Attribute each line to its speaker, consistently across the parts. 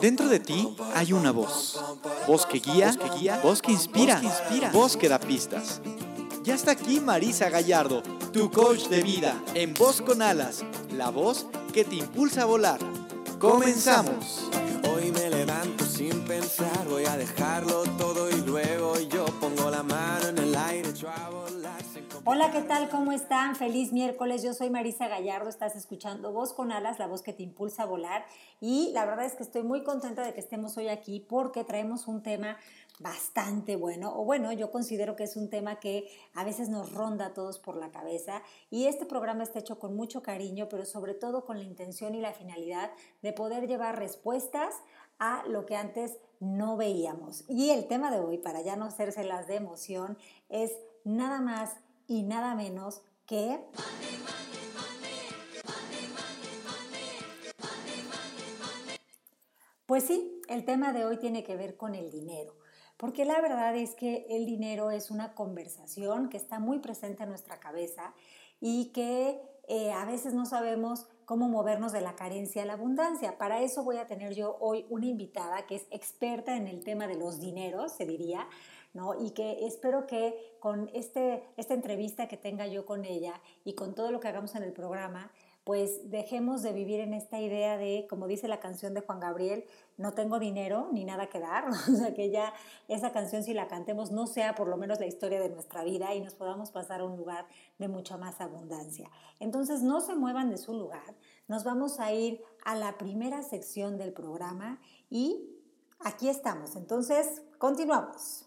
Speaker 1: Dentro de ti hay una voz. Voz que guía, voz que, guía, voz que inspira, voz que da pistas. Ya está aquí Marisa Gallardo, tu coach de vida, en Voz con Alas, la voz que te impulsa a volar. Comenzamos.
Speaker 2: Hoy me levanto sin pensar, voy a dejarlo todo
Speaker 3: Hola, ¿qué tal? ¿Cómo están? Feliz miércoles. Yo soy Marisa Gallardo. Estás escuchando Voz con Alas, la voz que te impulsa a volar. Y la verdad es que estoy muy contenta de que estemos hoy aquí porque traemos un tema bastante bueno, o bueno, yo considero que es un tema que a veces nos ronda a todos por la cabeza y este programa está hecho con mucho cariño, pero sobre todo con la intención y la finalidad de poder llevar respuestas a lo que antes no veíamos. Y el tema de hoy, para ya no hacérselas de emoción, es nada más y nada menos que... Pues sí, el tema de hoy tiene que ver con el dinero, porque la verdad es que el dinero es una conversación que está muy presente en nuestra cabeza y que eh, a veces no sabemos cómo movernos de la carencia a la abundancia. Para eso voy a tener yo hoy una invitada que es experta en el tema de los dineros, se diría, ¿no? Y que espero que con este, esta entrevista que tenga yo con ella y con todo lo que hagamos en el programa, pues dejemos de vivir en esta idea de, como dice la canción de Juan Gabriel, no tengo dinero ni nada que dar, o sea, que ya esa canción si la cantemos no sea por lo menos la historia de nuestra vida y nos podamos pasar a un lugar de mucha más abundancia. Entonces, no se muevan de su lugar, nos vamos a ir a la primera sección del programa y aquí estamos. Entonces, continuamos.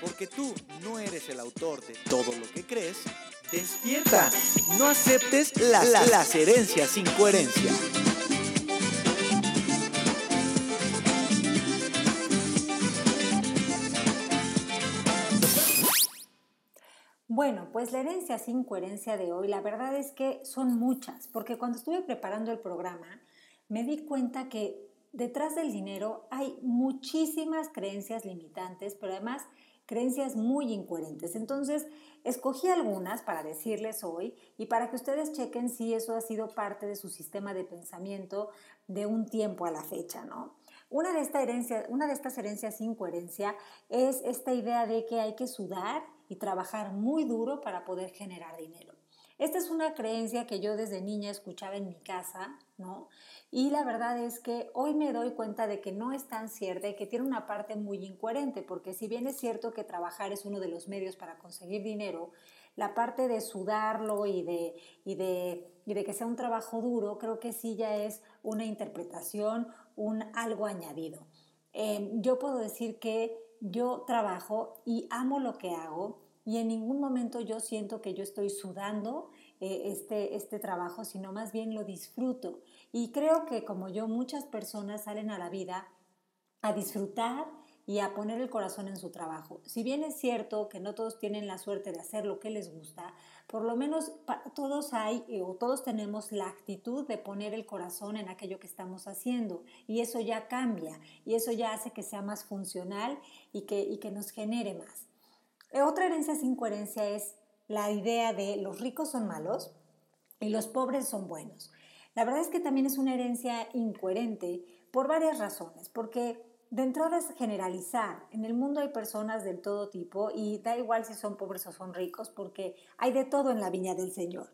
Speaker 1: Porque tú no eres el autor de todo lo que crees. Despierta. No aceptes las, las herencias sin coherencia.
Speaker 3: Bueno, pues la herencia sin coherencia de hoy, la verdad es que son muchas, porque cuando estuve preparando el programa me di cuenta que detrás del dinero hay muchísimas creencias limitantes, pero además creencias muy incoherentes. Entonces, escogí algunas para decirles hoy y para que ustedes chequen si eso ha sido parte de su sistema de pensamiento de un tiempo a la fecha, ¿no? Una de, esta herencia, una de estas herencias sin coherencia es esta idea de que hay que sudar y trabajar muy duro para poder generar dinero. Esta es una creencia que yo desde niña escuchaba en mi casa, ¿no? Y la verdad es que hoy me doy cuenta de que no es tan cierta y que tiene una parte muy incoherente, porque si bien es cierto que trabajar es uno de los medios para conseguir dinero, la parte de sudarlo y de, y de, y de que sea un trabajo duro, creo que sí ya es una interpretación, un algo añadido. Eh, yo puedo decir que yo trabajo y amo lo que hago y en ningún momento yo siento que yo estoy sudando eh, este, este trabajo, sino más bien lo disfruto. Y creo que como yo, muchas personas salen a la vida a disfrutar y a poner el corazón en su trabajo. Si bien es cierto que no todos tienen la suerte de hacer lo que les gusta, por lo menos todos hay eh, o todos tenemos la actitud de poner el corazón en aquello que estamos haciendo y eso ya cambia y eso ya hace que sea más funcional y que, y que nos genere más. Eh, otra herencia sin coherencia es la idea de los ricos son malos y los pobres son buenos. La verdad es que también es una herencia incoherente por varias razones, porque de entrada es generalizar. En el mundo hay personas del todo tipo y da igual si son pobres o son ricos, porque hay de todo en la viña del Señor.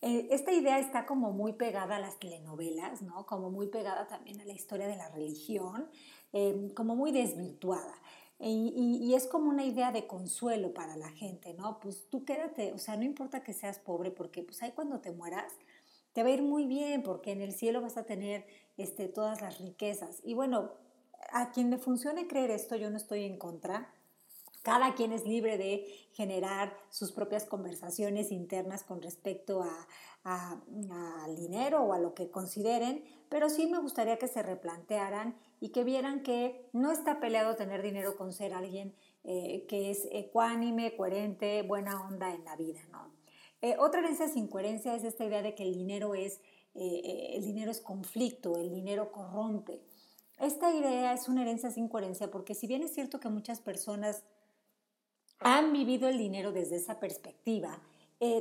Speaker 3: Eh, esta idea está como muy pegada a las telenovelas, ¿no? Como muy pegada también a la historia de la religión, eh, como muy desvirtuada. Y, es como una idea de consuelo para la gente, ¿no? Pues tú quédate, o sea, no importa que seas pobre, porque pues ahí cuando te mueras, te va a ir muy bien, porque en el cielo vas a tener este, todas las riquezas. Y bueno, a quien le funcione creer esto, yo no estoy en contra. Cada quien es libre de generar sus propias conversaciones internas con respecto al dinero o a lo que consideren, pero sí me gustaría que se replantearan y que vieran que no está peleado tener dinero con ser alguien eh, que es ecuánime, coherente, buena onda en la vida, ¿no? Eh, otra herencia sin coherencia es esta idea de que el dinero es, eh, el dinero es conflicto, el dinero corrompe. Esta idea es una herencia sin coherencia porque si bien es cierto que muchas personas han vivido el dinero desde esa perspectiva,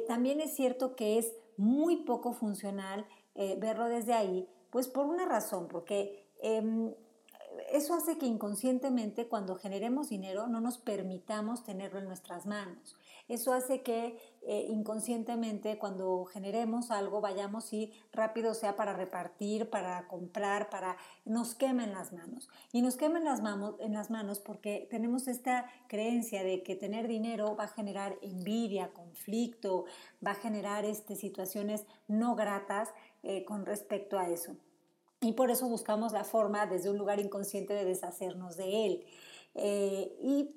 Speaker 3: también es cierto que es muy poco funcional eh, verlo desde ahí, pues por una razón, porque em, eso hace que inconscientemente cuando generemos dinero no nos permitamos tenerlo en nuestras manos. Eso hace que eh, inconscientemente cuando generemos algo vayamos y rápido sea para repartir, para comprar, para nos quemen las manos. Y nos quemen las manos, en las manos porque tenemos esta creencia de que tener dinero va a generar envidia, conflicto, va a generar este, situaciones no gratas eh, con respecto a eso. Y por eso buscamos la forma desde un lugar inconsciente de deshacernos de él. Eh, y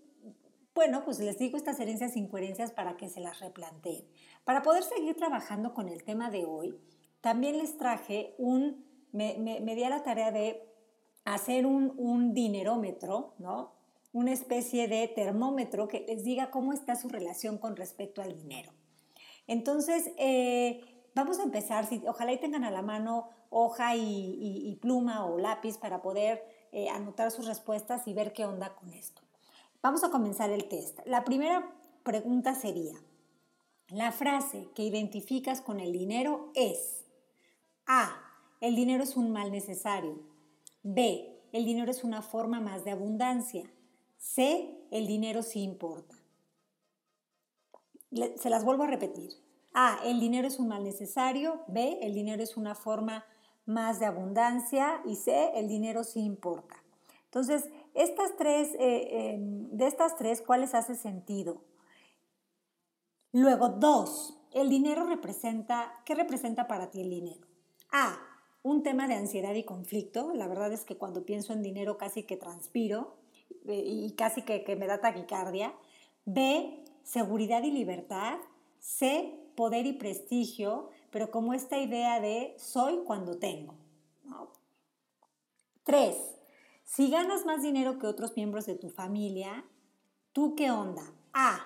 Speaker 3: bueno, pues les digo estas herencias e incoherencias para que se las replanteen. Para poder seguir trabajando con el tema de hoy, también les traje un, me, me, di a la tarea de hacer un, un dinerómetro, ¿no? Una especie de termómetro que les diga cómo está su relación con respecto al dinero. Entonces, eh, vamos a empezar, si, ojalá y tengan a la mano hoja y, pluma o lápiz para poder eh, anotar sus respuestas y ver qué onda con esto. Vamos a comenzar el test. La primera pregunta sería, la frase que identificas con el dinero es A. El dinero es un mal necesario. B. El dinero es una forma más de abundancia. C. El dinero sí importa. Se las vuelvo a repetir. A. El dinero es un mal necesario. B. El dinero es una forma más de abundancia. Y C. El dinero sí importa. Entonces, estas tres, eh, em, de estas tres, ¿cuáles hace sentido? Luego, dos, el dinero representa, ¿qué representa para ti el dinero? A, un tema de ansiedad y conflicto. La verdad es que cuando pienso en dinero casi que transpiro eh, y casi que, me da taquicardia. B, seguridad y libertad. C, poder y prestigio, pero como esta idea de soy cuando tengo. Tres, si ganas más dinero que otros miembros de tu familia, ¿tú qué onda? A.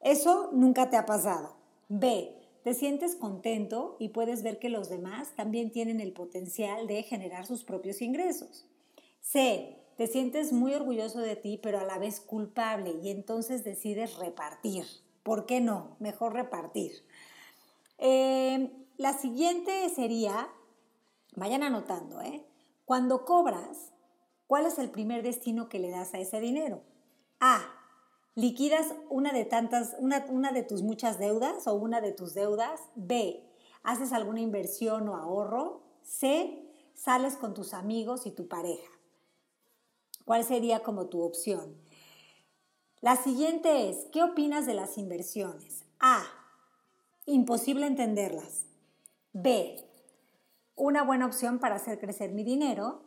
Speaker 3: Eso nunca te ha pasado. B. Te sientes contento y puedes ver que los demás también tienen el potencial de generar sus propios ingresos. C. Te sientes muy orgulloso de ti, pero a la vez culpable y entonces decides repartir. ¿Por qué no? Mejor repartir. Eh, la siguiente sería, vayan anotando, ¿eh? Cuando cobras, ¿Cuál es el primer destino que le das a ese dinero? A. Liquidas una de tantas, una, una de tus muchas deudas o una de tus deudas. B. Haces alguna inversión o ahorro. C. Sales con tus amigos y tu pareja. ¿Cuál sería como tu opción? La siguiente es, ¿qué opinas de las inversiones? A. Imposible entenderlas. B. Una buena opción para hacer crecer mi dinero.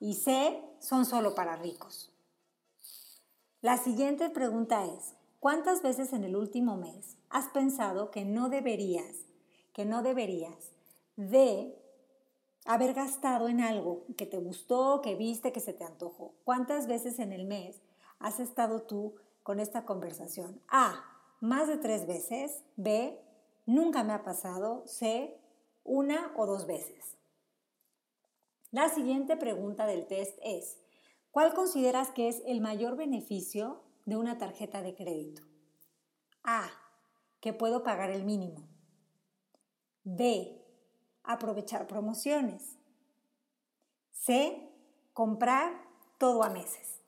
Speaker 3: Y C son solo para ricos. La siguiente pregunta es, ¿cuántas veces en el último mes has pensado que no deberías, que no deberías de haber gastado en algo que te gustó, que viste, que se te antojó? ¿Cuántas veces en el mes has estado tú con esta conversación? A, más de tres veces. B, nunca me ha pasado. C, una o dos veces. La siguiente pregunta del test es, ¿cuál consideras que es el mayor beneficio de una tarjeta de crédito? A, que puedo pagar el mínimo. B, aprovechar promociones. C, comprar todo a meses.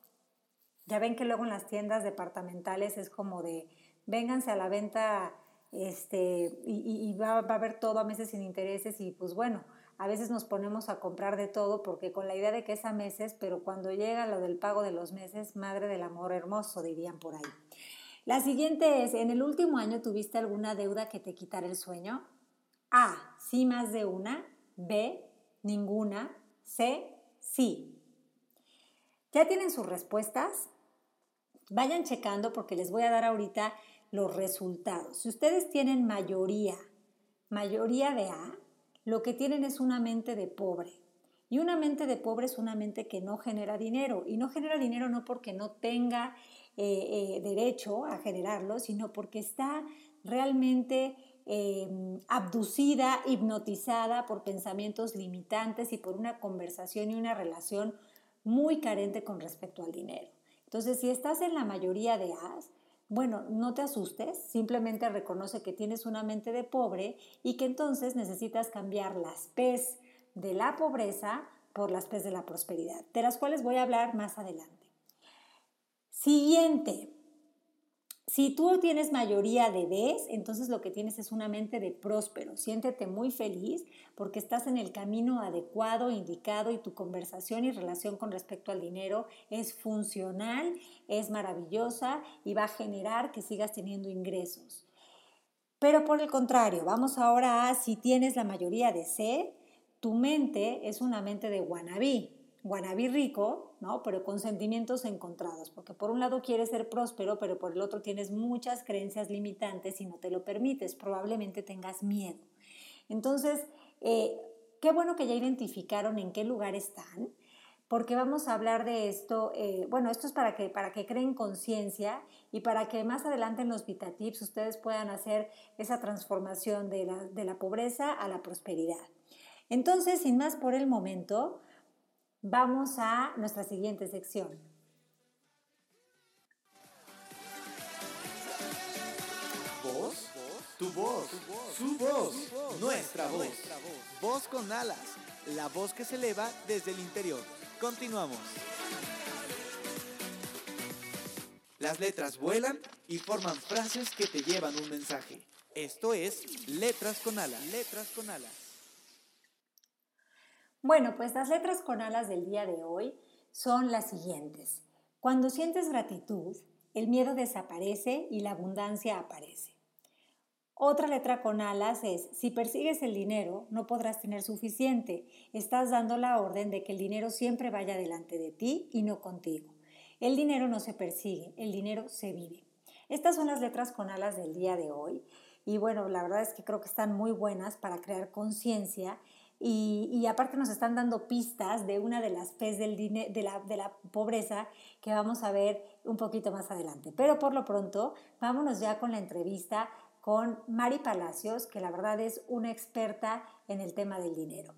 Speaker 3: Ya ven que luego en las tiendas departamentales es como de, vénganse a la venta este, y, va, va, a haber todo a meses sin intereses y pues bueno, a veces nos ponemos a comprar de todo porque con la idea de que es a meses, pero cuando llega lo del pago de los meses, madre del amor hermoso, dirían por ahí. La siguiente es, ¿en el último año tuviste alguna deuda que te quitara el sueño? A, sí más de una. B, ninguna. C, sí. ¿Ya tienen sus respuestas? Vayan checando porque les voy a dar ahorita los resultados. Si ustedes tienen mayoría, mayoría de A, lo que tienen es una mente de pobre. Y una mente de pobre es una mente que no genera dinero. Y no genera dinero no porque no tenga eh, eh, derecho a generarlo, sino porque está realmente eh, abducida, hipnotizada por pensamientos limitantes y por una conversación y una relación muy carente con respecto al dinero. Entonces, si estás en la mayoría de As, Bueno, no te asustes, simplemente reconoce que tienes una mente de pobre y que entonces necesitas cambiar las P's de la pobreza por las P's de la prosperidad, de las cuales voy a hablar más adelante. Siguiente, si tú tienes mayoría de Bs, entonces lo que tienes es una mente de próspero. Siéntete muy feliz porque estás en el camino adecuado, indicado y tu conversación y relación con respecto al dinero es funcional, es maravillosa y va a generar que sigas teniendo ingresos. Pero por el contrario, vamos ahora a si tienes la mayoría de C, tu mente es una mente de wannabe guanabí rico, ¿no? Pero con sentimientos encontrados, porque por un lado quieres ser próspero, pero por el otro tienes muchas creencias limitantes y no te lo permites, probablemente tengas miedo. Entonces, eh, qué bueno que ya identificaron en qué lugar están, porque vamos a hablar de esto, eh, bueno, esto es para que, para que creen conciencia y para que más adelante en los VitaTips ustedes puedan hacer esa transformación de la, de la pobreza a la prosperidad. Entonces, sin más por el momento, Vamos a nuestra siguiente sección.
Speaker 1: Voz, tu voz, su voz, nuestra voz. Voz con alas, la voz que se eleva desde el interior. Continuamos. Las letras vuelan y forman frases que te llevan un mensaje. Esto es Letras con alas, letras con alas.
Speaker 3: Bueno, pues las letras con alas del día de hoy son las siguientes. Cuando sientes gratitud, el miedo desaparece y la abundancia aparece. Otra letra con alas es, si persigues el dinero, no podrás tener suficiente. Estás dando la orden de que el dinero siempre vaya delante de ti y no contigo. El dinero no se persigue, el dinero se vive. Estas son las letras con alas del día de hoy. Y bueno, la verdad es que creo que están muy buenas para crear conciencia y, aparte nos están dando pistas de una de las P's del de, la, de la pobreza que vamos a ver un poquito más adelante. Pero por lo pronto, vámonos ya con la entrevista con Mari Palacios, que la verdad es una experta en el tema del dinero.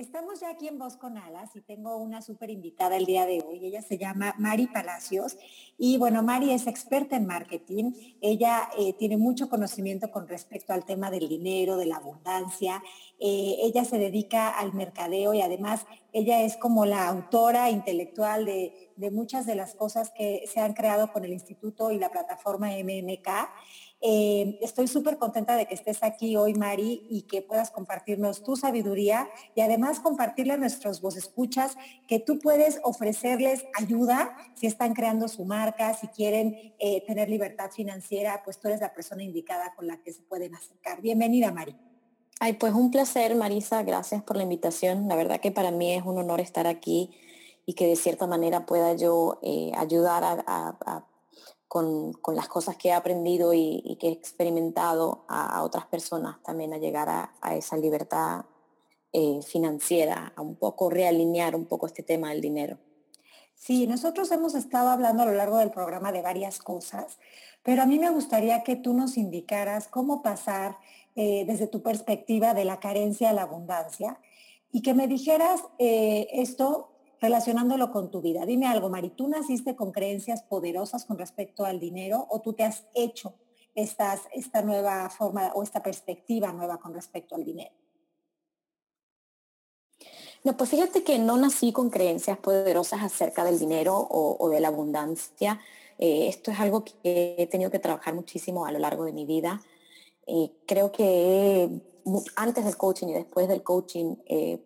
Speaker 3: Estamos ya aquí en Voz con Alas y tengo una súper invitada el día de hoy. Ella se llama Mari Palacios y bueno, Mari es experta en marketing. Ella eh, tiene mucho conocimiento con respecto al tema del dinero, de la abundancia. Eh, ella se dedica al mercadeo y además ella es como la autora intelectual de, de muchas de las cosas que se han creado con el instituto y la plataforma MMK. Eh, estoy súper contenta de que estés aquí hoy, Mari, y que puedas compartirnos tu sabiduría y además compartirle a nuestros vos escuchas que tú puedes ofrecerles ayuda si están creando su marca, si quieren eh, tener libertad financiera, pues tú eres la persona indicada con la que se pueden acercar. Bienvenida, Mari.
Speaker 4: Ay, pues un placer, Marisa. Gracias por la invitación. La verdad que para mí es un honor estar aquí y que de cierta manera pueda yo eh, ayudar a con, las cosas que he aprendido y, que he experimentado a, otras personas también a llegar a, esa libertad eh, financiera, a un poco realinear un poco este tema del dinero.
Speaker 3: Sí, nosotros hemos estado hablando a lo largo del programa de varias cosas, pero a mí me gustaría que tú nos indicaras cómo pasar eh, desde tu perspectiva de la carencia a la abundancia y que me dijeras eh, esto relacionándolo con tu vida. Dime algo, Mari, ¿tú naciste con creencias poderosas con respecto al dinero o tú te has hecho estas, esta nueva forma o esta perspectiva nueva con respecto al dinero?
Speaker 4: No, pues fíjate que no nací con creencias poderosas acerca del dinero o, de la abundancia. Eh, esto es algo que he tenido que trabajar muchísimo a lo largo de mi vida. Eh, creo que antes del coaching y después del coaching eh,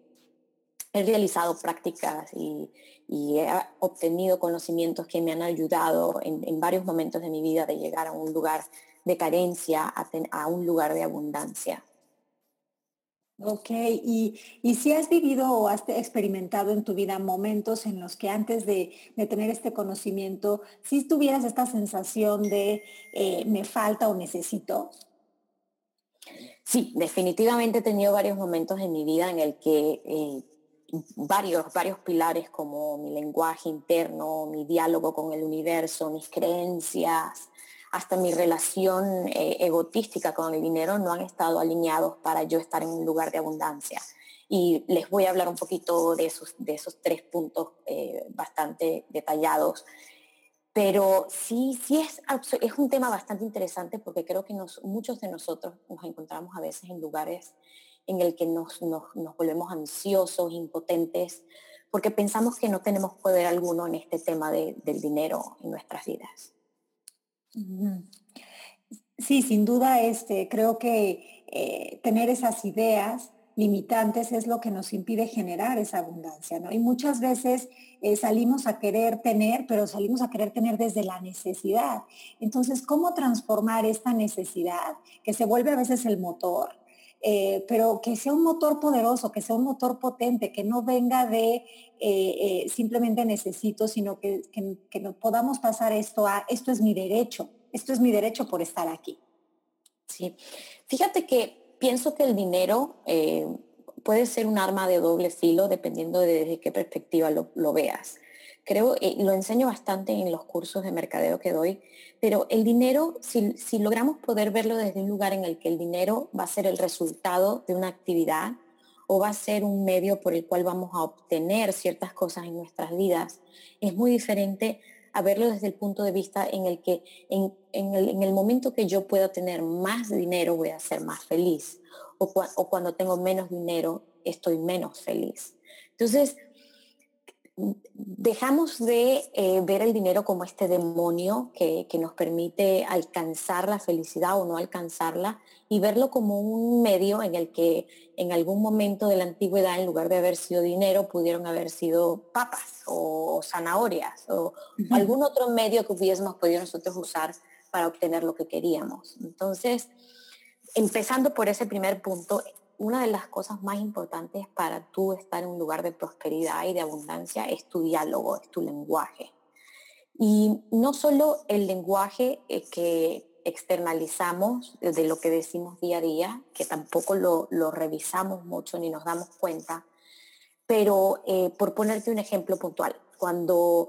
Speaker 4: he realizado prácticas y, he obtenido conocimientos que me han ayudado en, varios momentos de mi vida de llegar a un lugar de carencia a, un lugar de abundancia.
Speaker 3: Ok, y, si has vivido o has experimentado en tu vida momentos en los que antes de, tener este conocimiento, si tuvieras esta sensación de eh, me falta o necesito.
Speaker 4: Sí, definitivamente he tenido varios momentos en mi vida en el que eh, varios, varios pilares como mi lenguaje interno, mi diálogo con el universo, mis creencias, hasta mi relación eh, egotística con el dinero no han estado alineados para yo estar en un lugar de abundancia. Y les voy a hablar un poquito de esos, de esos tres puntos eh, bastante detallados. Pero sí, sí es, es un tema bastante interesante porque creo que nos, muchos de nosotros nos encontramos a veces en lugares en el que nos, volvemos ansiosos, impotentes, porque pensamos que no tenemos poder alguno en este tema del dinero en nuestras vidas.
Speaker 5: Sí, sin duda, este, creo que eh, tener esas ideas limitantes es lo que nos impide generar esa abundancia, ¿no? Y muchas veces eh, salimos a querer tener, pero salimos a querer tener desde la necesidad. Entonces, ¿cómo transformar esta necesidad que se vuelve a veces el motor? Eh, pero que sea un motor poderoso, que sea un motor potente, que no venga de eh, simplemente necesito, sino que, que, que podamos pasar esto a esto es mi derecho, esto es mi derecho por estar aquí.
Speaker 4: Sí, fíjate que pienso que el dinero eh, puede ser un arma de doble filo dependiendo de desde qué perspectiva lo, veas. Creo, y lo enseño bastante en los cursos de mercadeo que doy, pero el dinero, si, si logramos poder verlo desde un lugar en el que el dinero va a ser el resultado de una actividad o va a ser un medio por el cual vamos a obtener ciertas cosas en nuestras vidas, es muy diferente a verlo desde el punto de vista en el que en, el, momento que yo pueda tener más dinero voy a ser más feliz o, o cuando tengo menos dinero estoy menos feliz. Entonces, dejamos de eh, ver el dinero como este demonio que, nos permite alcanzar la felicidad o no alcanzarla y verlo como un medio en el que en algún momento de la antigüedad, en lugar de haber sido dinero, pudieron haber sido papas o, zanahorias o, o algún otro medio que hubiésemos podido nosotros usar para obtener lo que queríamos. Entonces, empezando por ese primer punto, una de las cosas más importantes para tú estar en un lugar de prosperidad y de abundancia es tu diálogo, es tu lenguaje. Y no solo el lenguaje eh, que externalizamos de lo que decimos día a día, que tampoco lo, revisamos mucho ni nos damos cuenta, pero eh, por ponerte un ejemplo puntual, cuando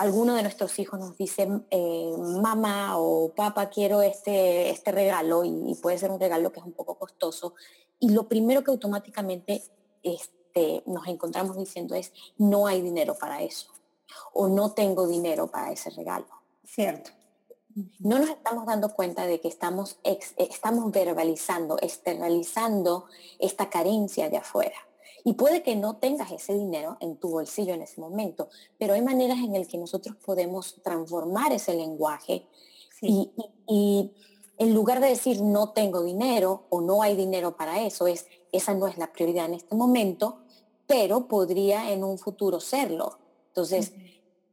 Speaker 4: alguno de nuestros hijos nos dice, eh, mamá o papá, quiero este, este regalo, y, puede ser un regalo que es un poco costoso, y lo primero que automáticamente este, nos encontramos diciendo es, no hay dinero para eso, o no tengo dinero para ese regalo.
Speaker 5: Cierto.
Speaker 4: No nos estamos dando cuenta de que estamos, estamos verbalizando, externalizando esta carencia de afuera. Y puede que no tengas ese dinero en tu bolsillo en ese momento, pero hay maneras en las que nosotros podemos transformar ese lenguaje y, en lugar de decir no tengo dinero o no hay dinero para eso, es esa no es la prioridad en este momento, pero podría en un futuro serlo. Entonces,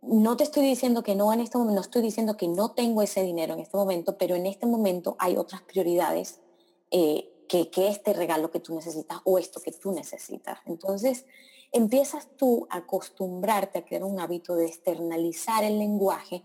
Speaker 4: no te estoy diciendo que no en este momento, no estoy diciendo que no tengo ese dinero en este momento, pero en este momento hay otras prioridades eh, que, este regalo que tú necesitas o esto que tú necesitas. Entonces, empiezas tú a acostumbrarte a crear un hábito de externalizar el lenguaje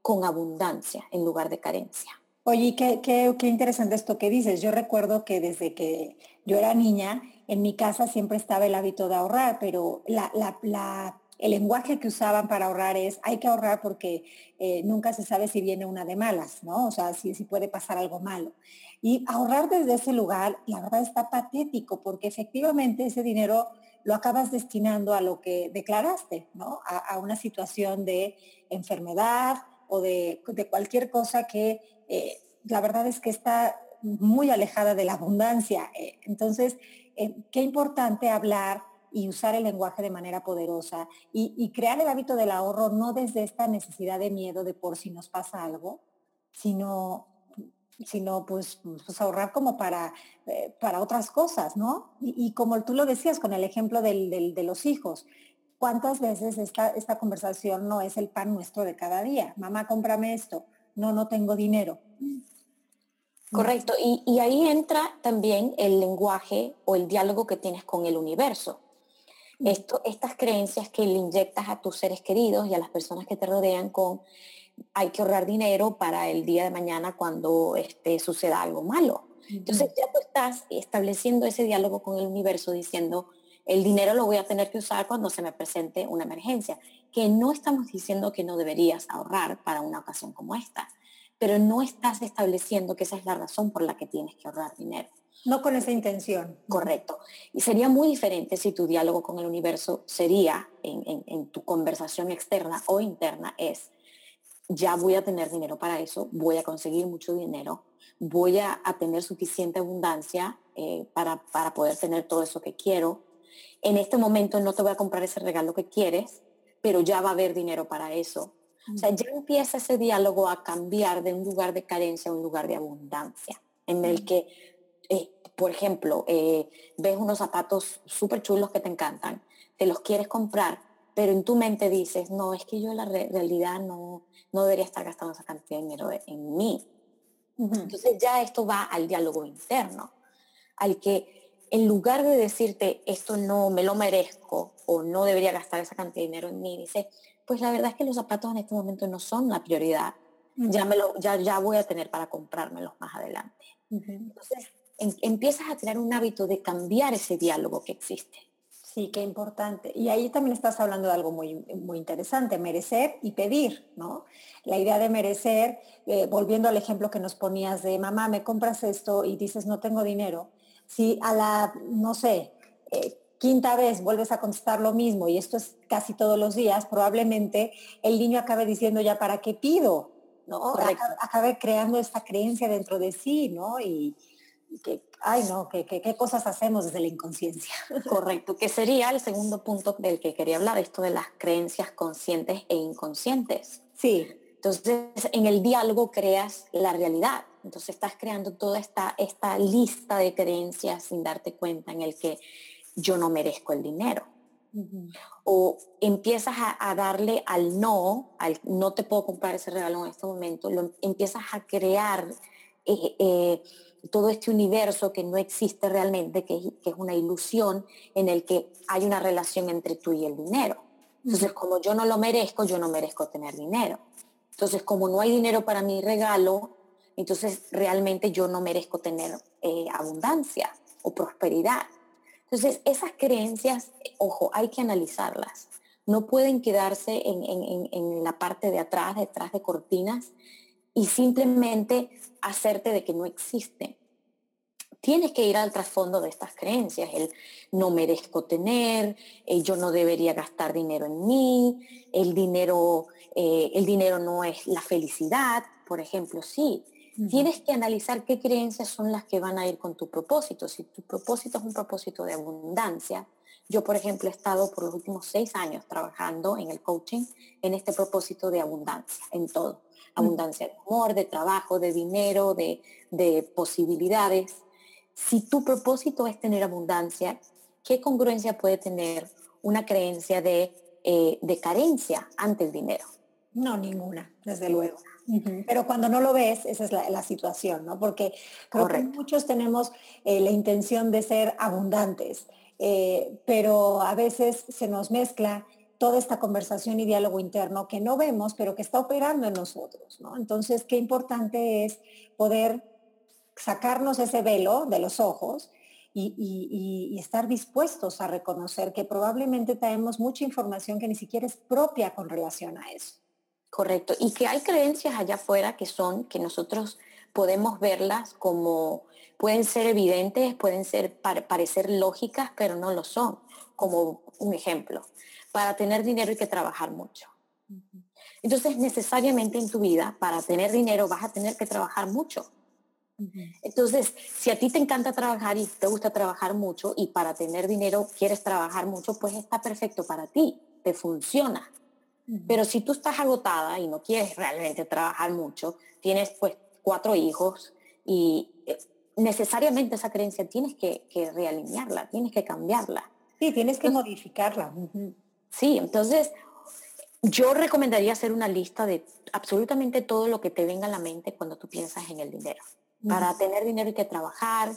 Speaker 4: con abundancia en lugar de carencia.
Speaker 5: Oye, qué, qué, qué interesante esto que dices. Yo recuerdo que desde que yo era niña, en mi casa siempre estaba el hábito de ahorrar, pero el lenguaje que usaban para ahorrar es, hay que ahorrar porque eh, nunca se sabe si viene una de malas, ¿no? O sea, si, si puede pasar algo malo. Y ahorrar desde ese lugar, la verdad está patético, porque efectivamente ese dinero lo acabas destinando a lo que declaraste, ¿no? A, una situación de enfermedad o de, cualquier cosa que eh, la verdad es que está muy alejada de la abundancia. Eh, entonces, eh, qué importante hablar y usar el lenguaje de manera poderosa y, crear el hábito del ahorro no desde esta necesidad de miedo de por si nos pasa algo, sino, sino pues, pues ahorrar como para, para otras cosas, ¿no? Y, como tú lo decías con el ejemplo de los hijos, ¿cuántas veces esta, esta conversación no es el pan nuestro de cada día? Mamá, cómprame esto no, no tengo dinero.
Speaker 4: Correcto, y, ahí entra también el lenguaje o el diálogo que tienes con el universo. Mm. Esto, estas creencias que le inyectas a tus seres queridos y a las personas que te rodean con hay que ahorrar dinero para el día de mañana cuando este, suceda algo malo. Entonces ya tú estás estableciendo ese diálogo con el universo diciendo, el dinero lo voy a tener que usar cuando se me presente una emergencia, que no estamos diciendo que no deberías ahorrar para una ocasión como esta, pero no estás estableciendo que esa es la razón por la que tienes que ahorrar dinero.
Speaker 5: No con esa intención.
Speaker 4: Correcto. Y sería muy diferente si tu diálogo con el universo sería en, tu conversación externa o interna es, ya voy a tener dinero para eso, voy a conseguir mucho dinero, voy a, tener suficiente abundancia eh, para, para poder tener todo eso que quiero. En este momento no te voy a comprar ese regalo que quieres, pero ya va a haber dinero para eso. O sea, ya empieza ese diálogo a cambiar de un lugar de carencia a un lugar de abundancia, en el que, eh, por ejemplo, eh, ves unos zapatos súper chulos que te encantan, te los quieres comprar, pero en tu mente dices, no, es que yo la realidad no, no debería estar gastando esa cantidad de dinero en mí. Entonces ya esto va al diálogo interno, al que en lugar de decirte esto no me lo merezco o no debería gastar esa cantidad de dinero en mí, dice, pues la verdad es que los zapatos en este momento no son la prioridad. Ya, me lo, ya, ya voy a tener para comprármelos más adelante. Entonces, empiezas a tener un hábito de cambiar ese diálogo que existe.
Speaker 5: Sí, qué importante. Y ahí también estás hablando de algo muy, muy interesante, merecer y pedir, ¿no? La idea de merecer, eh, volviendo al ejemplo que nos ponías de, mamá, me compras esto y dices, no tengo dinero. Si a la, no sé, eh, quinta vez vuelves a contestar lo mismo y esto es casi todos los días, probablemente el niño acabe diciendo ya para qué pido, ¿no? Acabe, creando esta creencia dentro de sí, ¿no? Y, que, ay no, que, qué cosas hacemos desde la inconsciencia.
Speaker 4: Correcto, que sería el segundo punto del que quería hablar, esto de las creencias conscientes e inconscientes.
Speaker 5: Sí.
Speaker 4: Entonces, en el diálogo creas la realidad. Entonces estás creando toda esta, esta lista de creencias sin darte cuenta en el que yo no merezco el dinero. O empiezas a, darle al no, al no te puedo comprar ese regalo en este momento, lo, empiezas a crear eh, eh, todo este universo que no existe realmente, que, es una ilusión en el que hay una relación entre tú y el dinero. Entonces, como yo no lo merezco, yo no merezco tener dinero. Entonces, como no hay dinero para mi regalo, entonces realmente yo no merezco tener eh, abundancia o prosperidad. Entonces, esas creencias, ojo, hay que analizarlas. No pueden quedarse en, la parte de atrás, detrás de cortinas, y simplemente hacerte de que no existen. Tienes que ir al trasfondo de estas creencias, el no merezco tener, el yo no debería gastar dinero en mí, el dinero, eh, el dinero no es la felicidad, por ejemplo, sí, Tienes que analizar qué creencias son las que van a ir con tu propósito. Si tu propósito es un propósito de abundancia, yo, por ejemplo, he estado por los últimos seis años trabajando en el coaching en este propósito de abundancia, en todo. Abundancia de amor, de trabajo, de dinero, de, posibilidades. Si tu propósito es tener abundancia, ¿qué congruencia puede tener una creencia de, eh, de carencia ante el dinero?
Speaker 5: No, ninguna, desde luego. Pero cuando no lo ves, esa es la, situación, ¿no? Porque creo que muchos tenemos eh, la intención de ser abundantes, eh, pero a veces se nos mezcla toda esta conversación y diálogo interno que no vemos, pero que está operando en nosotros, ¿no? Entonces, qué importante es poder sacarnos ese velo de los ojos y, estar dispuestos a reconocer que probablemente traemos mucha información que ni siquiera es propia con relación a eso.
Speaker 4: Correcto. Y que hay creencias allá afuera que son, que nosotros podemos verlas como, pueden ser evidentes, pueden ser, parecer lógicas, pero no lo son. Como un ejemplo, para tener dinero hay que trabajar mucho. Entonces, necesariamente en tu vida, para tener dinero vas a tener que trabajar mucho. Entonces, si a ti te encanta trabajar y te gusta trabajar mucho y para tener dinero quieres trabajar mucho, pues está perfecto para ti, te funciona. Pero si tú estás agotada y no quieres realmente trabajar mucho, tienes pues cuatro hijos y eh, necesariamente esa creencia tienes que, realinearla, tienes que cambiarla.
Speaker 5: Sí, tienes que modificarla.
Speaker 4: Sí, entonces yo recomendaría hacer una lista de absolutamente todo lo que te venga a la mente cuando tú piensas en el dinero. Para tener dinero hay que trabajar.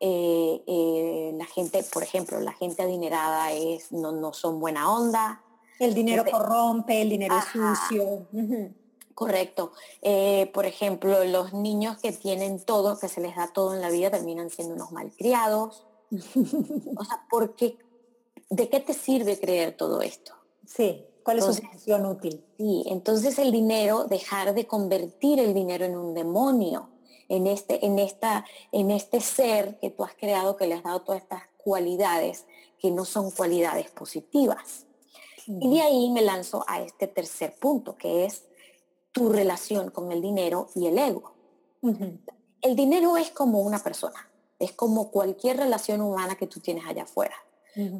Speaker 4: Eh, eh, la gente, por ejemplo, la gente adinerada es, no, no son buena onda,
Speaker 5: el dinero corrompe, el dinero es sucio.
Speaker 4: Correcto. Eh, por ejemplo, los niños que tienen todo, que se les da todo en la vida, terminan siendo unos malcriados. o sea, porque ¿de qué te sirve creer todo esto?
Speaker 5: Sí, ¿cuál es su función útil?
Speaker 4: Sí, entonces el dinero, dejar de convertir el dinero en un demonio, en este, en esta, en este ser que tú has creado, que le has dado todas estas cualidades que no son cualidades positivas. Y de ahí me lanzo a este tercer punto, que es tu relación con el dinero y el ego. El dinero es como una persona, es como cualquier relación humana que tú tienes allá afuera.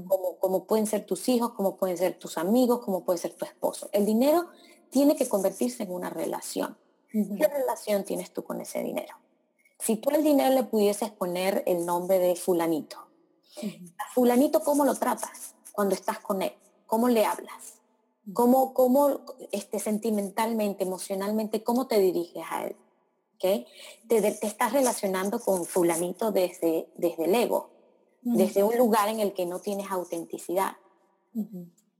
Speaker 4: Como, como pueden ser tus hijos, como pueden ser tus amigos, como puede ser tu esposo. El dinero tiene que convertirse en una relación. ¿Qué relación tienes tú con ese dinero? Si tú al dinero le pudieses poner el nombre de fulanito, fulanito, ¿cómo lo tratas cuando estás con él? ¿Cómo le hablas? ¿Cómo, cómo este, sentimentalmente, emocionalmente, cómo te diriges a él? ¿Okay? Te, te, estás relacionando con fulanito desde, desde el ego, desde un lugar en el que no tienes autenticidad.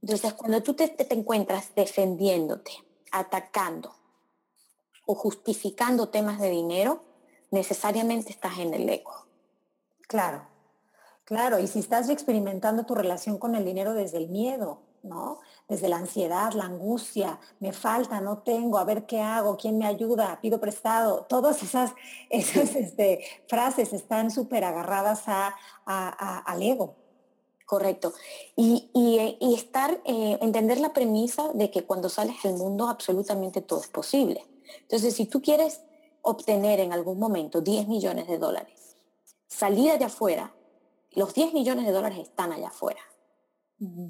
Speaker 4: Entonces, cuando tú te, te, encuentras defendiéndote, atacando o justificando temas de dinero, necesariamente estás en el ego.
Speaker 5: Claro, claro. Y si estás experimentando tu relación con el dinero desde el miedo, ¿no? Desde la ansiedad, la angustia, me falta, no tengo, a ver qué hago, quién me ayuda, pido prestado. Todas esas, esas este, frases están súper agarradas a, al ego.
Speaker 4: Correcto. Y, y, estar, eh, entender la premisa de que cuando sales del mundo absolutamente todo es posible. Entonces, si tú quieres obtener en algún momento 10 millones de dólares, salir allá afuera, los 10 millones de dólares están allá afuera.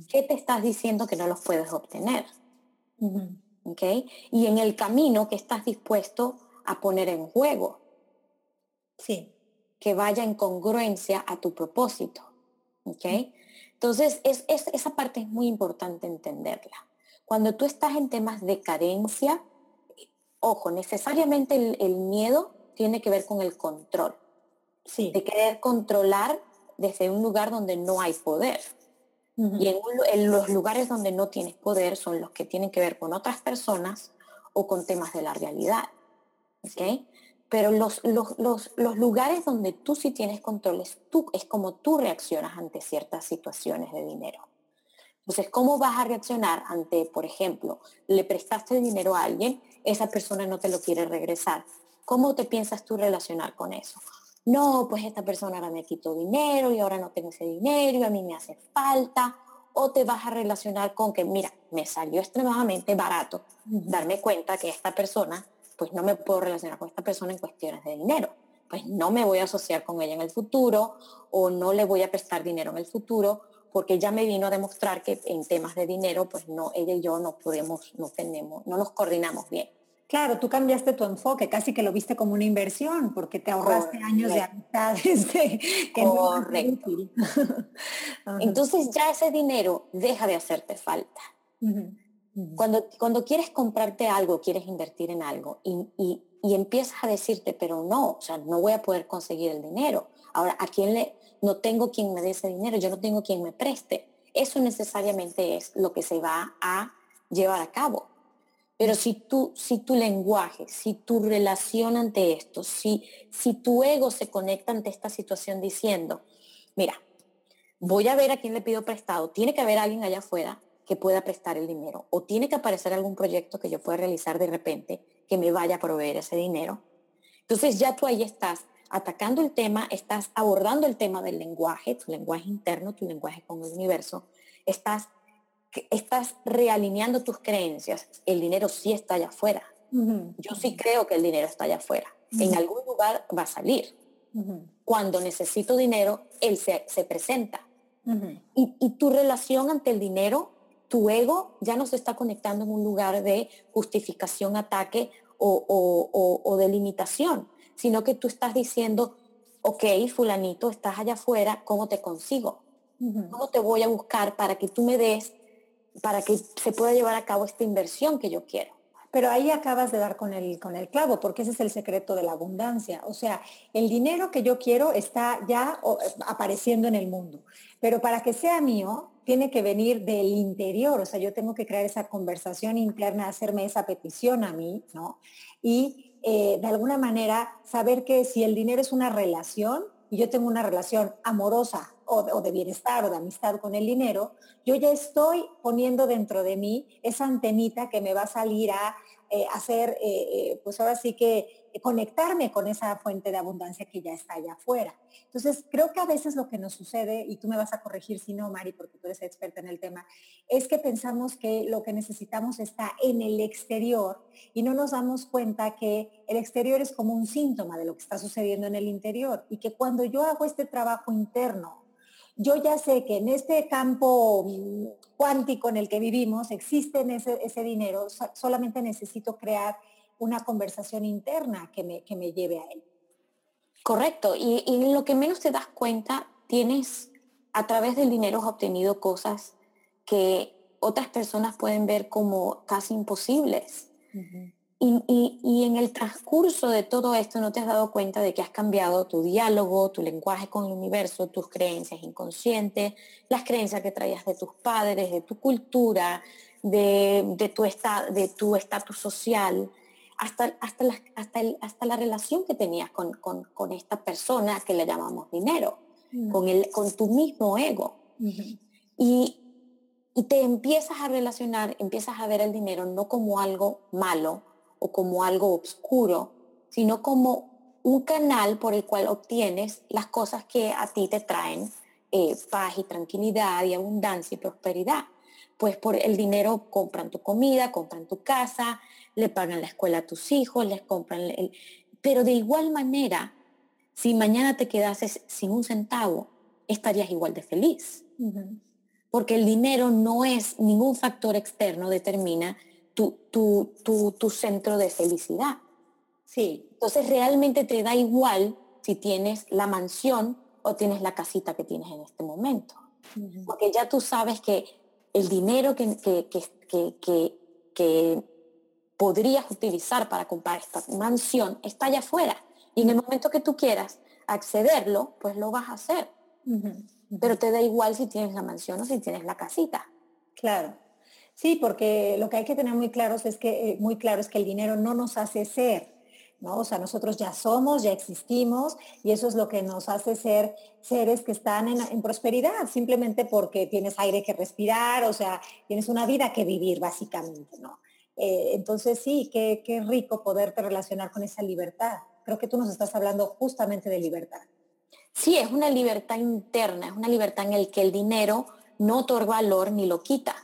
Speaker 4: ¿Qué te estás diciendo que no los puedes obtener? Y en el camino que estás dispuesto a poner en juego.
Speaker 5: Sí.
Speaker 4: Que vaya en congruencia a tu propósito. Entonces, es, esa parte es muy importante entenderla. Cuando tú estás en temas de carencia, ojo, necesariamente el, miedo tiene que ver con el control.
Speaker 5: Sí.
Speaker 4: De querer controlar desde un lugar donde no hay poder. Y en, los lugares donde no tienes poder son los que tienen que ver con otras personas o con temas de la realidad. ¿okay? Pero los, los, los, los, lugares donde tú sí tienes control es, tú, es como tú reaccionas ante ciertas situaciones de dinero. Entonces, ¿cómo vas a reaccionar ante, por ejemplo, le prestaste dinero a alguien, esa persona no te lo quiere regresar? ¿Cómo te piensas tú relacionar con eso? No, pues esta persona ahora me quitó dinero y ahora no tengo ese dinero y a mí me hace falta. O te vas a relacionar con que, mira, me salió extremadamente barato darme cuenta que esta persona, pues no me puedo relacionar con esta persona en cuestiones de dinero. Pues no me voy a asociar con ella en el futuro o no le voy a prestar dinero en el futuro porque ya me vino a demostrar que en temas de dinero, pues no, ella y yo no podemos, no tenemos, no nos coordinamos bien.
Speaker 5: Claro, tú cambiaste tu enfoque, casi que lo viste como una inversión, porque te ahorraste años de amistades que
Speaker 4: Correcto. Entonces ya ese dinero deja de hacerte falta. Cuando, cuando quieres comprarte algo, quieres invertir en algo y, y, y, empiezas a decirte, pero no, o sea, no voy a poder conseguir el dinero. Ahora, ¿a quién le, no tengo quien me dé ese dinero, yo no tengo quien me preste? Eso necesariamente es lo que se va a llevar a cabo. Pero si tú, si tu lenguaje, si tu relación ante esto, si, si tu ego se conecta ante esta situación diciendo, mira, voy a ver a quién le pido prestado, tiene que haber alguien allá afuera que pueda prestar el dinero o tiene que aparecer algún proyecto que yo pueda realizar de repente que me vaya a proveer ese dinero. Entonces ya tú ahí estás atacando el tema, estás abordando el tema del lenguaje, tu lenguaje interno, tu lenguaje con el universo, estás estás realineando tus creencias, el dinero sí está allá afuera. Yo sí creo que el dinero está allá afuera. En algún lugar va a salir. Cuando necesito dinero, él se, presenta. y, tu relación ante el dinero, tu ego ya no se está conectando en un lugar de justificación, ataque o, o de limitación, sino que tú estás diciendo, ok, fulanito, estás allá afuera, ¿cómo te consigo? ¿Cómo te voy a buscar para que tú me des para que se pueda llevar a cabo esta inversión que yo quiero.
Speaker 5: Pero ahí acabas de dar con el, con el clavo, porque ese es el secreto de la abundancia. O sea, el dinero que yo quiero está ya apareciendo en el mundo, pero para que sea mío, tiene que venir del interior. O sea, yo tengo que crear esa conversación interna, hacerme esa petición a mí, ¿no? Y eh, de alguna manera saber que si el dinero es una relación, y yo tengo una relación amorosa o de, bienestar o de amistad con el dinero, yo ya estoy poniendo dentro de mí esa antenita que me va a salir a, eh, hacer, eh, pues ahora sí que conectarme con esa fuente de abundancia que ya está allá afuera. Entonces, creo que a veces lo que nos sucede, y tú me vas a corregir si no, Mari, porque tú eres experta en el tema, es que pensamos que lo que necesitamos está en el exterior y no nos damos cuenta que el exterior es como un síntoma de lo que está sucediendo en el interior y que cuando yo hago este trabajo interno, yo ya sé que en este campo mm, cuántico en el que vivimos existe ese, ese dinero, solamente necesito crear una conversación interna que me, que me lleve a él.
Speaker 4: Correcto, y, y, lo que menos te das cuenta, tienes a través del dinero obtenido cosas que otras personas pueden ver como casi imposibles. Y, y, y, en el transcurso de todo esto no te has dado cuenta de que has cambiado tu diálogo, tu lenguaje con el universo, tus creencias inconscientes, las creencias que traías de tus padres, de tu cultura, de, de tu estatus social hasta, hasta, la, hasta, el, hasta la relación que tenías con, con, con, esta persona que le llamamos dinero, con, el, con tu mismo ego. y, y te empiezas a relacionar, empiezas a ver el dinero no como algo malo o como algo oscuro, sino como un canal por el cual obtienes las cosas que a ti te traen eh, paz y tranquilidad y abundancia y prosperidad. Pues por el dinero compran tu comida, compran tu casa, le pagan la escuela a tus hijos, les compran el... Pero de igual manera, si mañana te quedases sin un centavo, estarías igual de feliz. Porque el dinero no es ningún factor externo, determina tu, tu, tu, tu, centro de felicidad. Sí. Entonces realmente te da igual si tienes la mansión o tienes la casita que tienes en este momento. Porque ya tú sabes que el dinero que, que, que, que, que podrías utilizar para comprar esta mansión está allá afuera. Y en el momento que tú quieras accederlo, pues lo vas a hacer. Pero te da igual si tienes la mansión o si tienes la casita.
Speaker 5: Claro. Sí, porque lo que hay que tener muy claro es que, eh, muy claro es que el dinero no nos hace ser. ¿No? O sea, nosotros ya somos, ya existimos y eso es lo que nos hace ser seres que están en, en, prosperidad, simplemente porque tienes aire que respirar, o sea, tienes una vida que vivir, básicamente, ¿no? Eh, entonces sí, qué, qué rico poderte relacionar con esa libertad. Creo que tú nos estás hablando justamente de libertad.
Speaker 4: Sí, es una libertad interna, es una libertad en el que el dinero no otorga valor ni lo quita.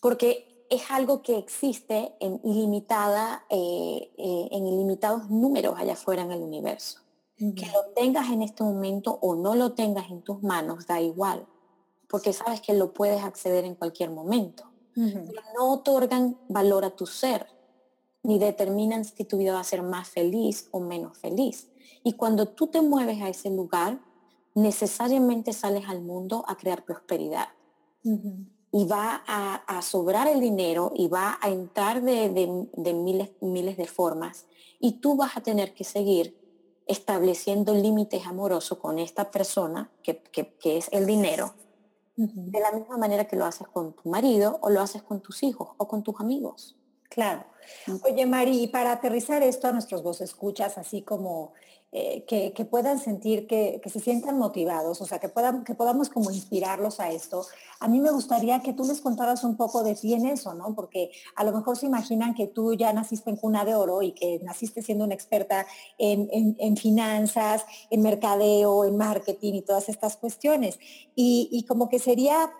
Speaker 4: Porque es algo que existe en ilimitada, eh, eh, en ilimitados números allá afuera en el universo. Que lo tengas en este momento o no lo tengas en tus manos, da igual. Porque sabes que lo puedes acceder en cualquier momento no otorgan valor a tu ser, ni determinan si tu vida va a ser más feliz o menos feliz. Y cuando tú te mueves a ese lugar, necesariamente sales al mundo a crear prosperidad. Y va a, sobrar el dinero y va a entrar de, miles, miles de formas. Y tú vas a tener que seguir estableciendo límites amorosos con esta persona, que, que es el dinero, de la misma manera que lo haces con tu marido o lo haces con tus hijos o con tus amigos.
Speaker 5: Claro. Oye, Mari, para aterrizar esto a nuestros vos escuchas, así como eh, que, puedan sentir que, se sientan motivados, o sea, que, puedan, que podamos como inspirarlos a esto. A mí me gustaría que tú les contaras un poco de ti en eso, ¿no? Porque a lo mejor se imaginan que tú ya naciste en cuna de oro y que naciste siendo una experta en, finanzas, en mercadeo, en marketing y todas estas cuestiones. Y, como que sería,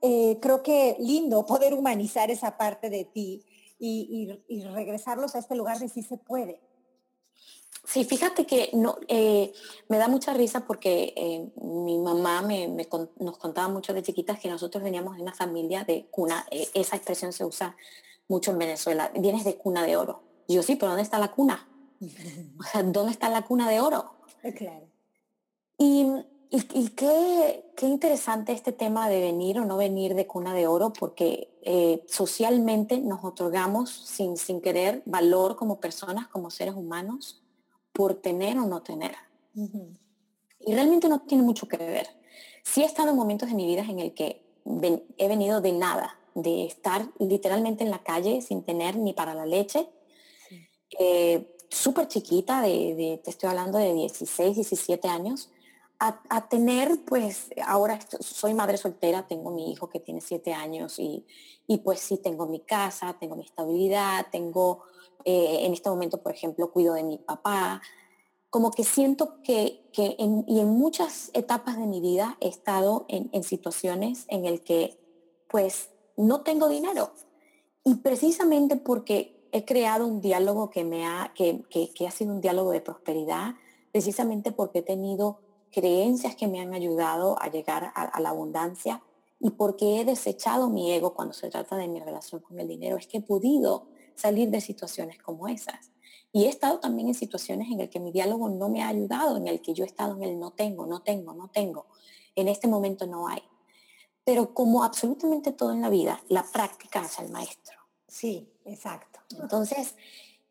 Speaker 5: eh, creo que lindo poder humanizar esa parte de ti y, y regresarlos a este lugar de si se puede.
Speaker 4: Sí, fíjate que no, eh, me da mucha risa porque eh, mi mamá me, nos contaba mucho de chiquitas que nosotros veníamos de una familia de cuna, eh, esa expresión se usa mucho en Venezuela, vienes de cuna de oro. Y yo sí, pero ¿dónde está la cuna? O sea, ¿dónde está la cuna de oro?
Speaker 5: Claro.
Speaker 4: Y, y, qué, qué, interesante este tema de venir o no venir de cuna de oro, porque socialmente nos otorgamos sin, sin querer valor como personas, como seres humanos por tener o no tener. Y realmente no tiene mucho que ver. Sí he estado en momentos de mi vida en el que he venido de nada, de estar literalmente en la calle sin tener ni para la leche. Eh, súper chiquita, de, te estoy hablando de 16, 17 años, a, tener, pues ahora soy madre soltera, tengo mi hijo que tiene siete años y, y pues sí, tengo mi casa, tengo mi estabilidad, tengo, eh, en este momento, por ejemplo, cuido de mi papá. Como que siento que, que en, y en muchas etapas de mi vida he estado en, en situaciones en el que pues no tengo dinero. Y precisamente porque he creado un diálogo que me ha, que, que, que ha sido un diálogo de prosperidad, precisamente porque he tenido creencias que me han ayudado a llegar a, la abundancia y porque he desechado mi ego cuando se trata de mi relación con el dinero, es que he podido salir de situaciones como esas. Y he estado también en situaciones en las que mi diálogo no me ha ayudado, en el que yo he estado en el no tengo, no tengo, no tengo. En este momento no hay. Pero como absolutamente todo en la vida, la práctica hace al maestro.
Speaker 3: Sí, exacto.
Speaker 4: Entonces,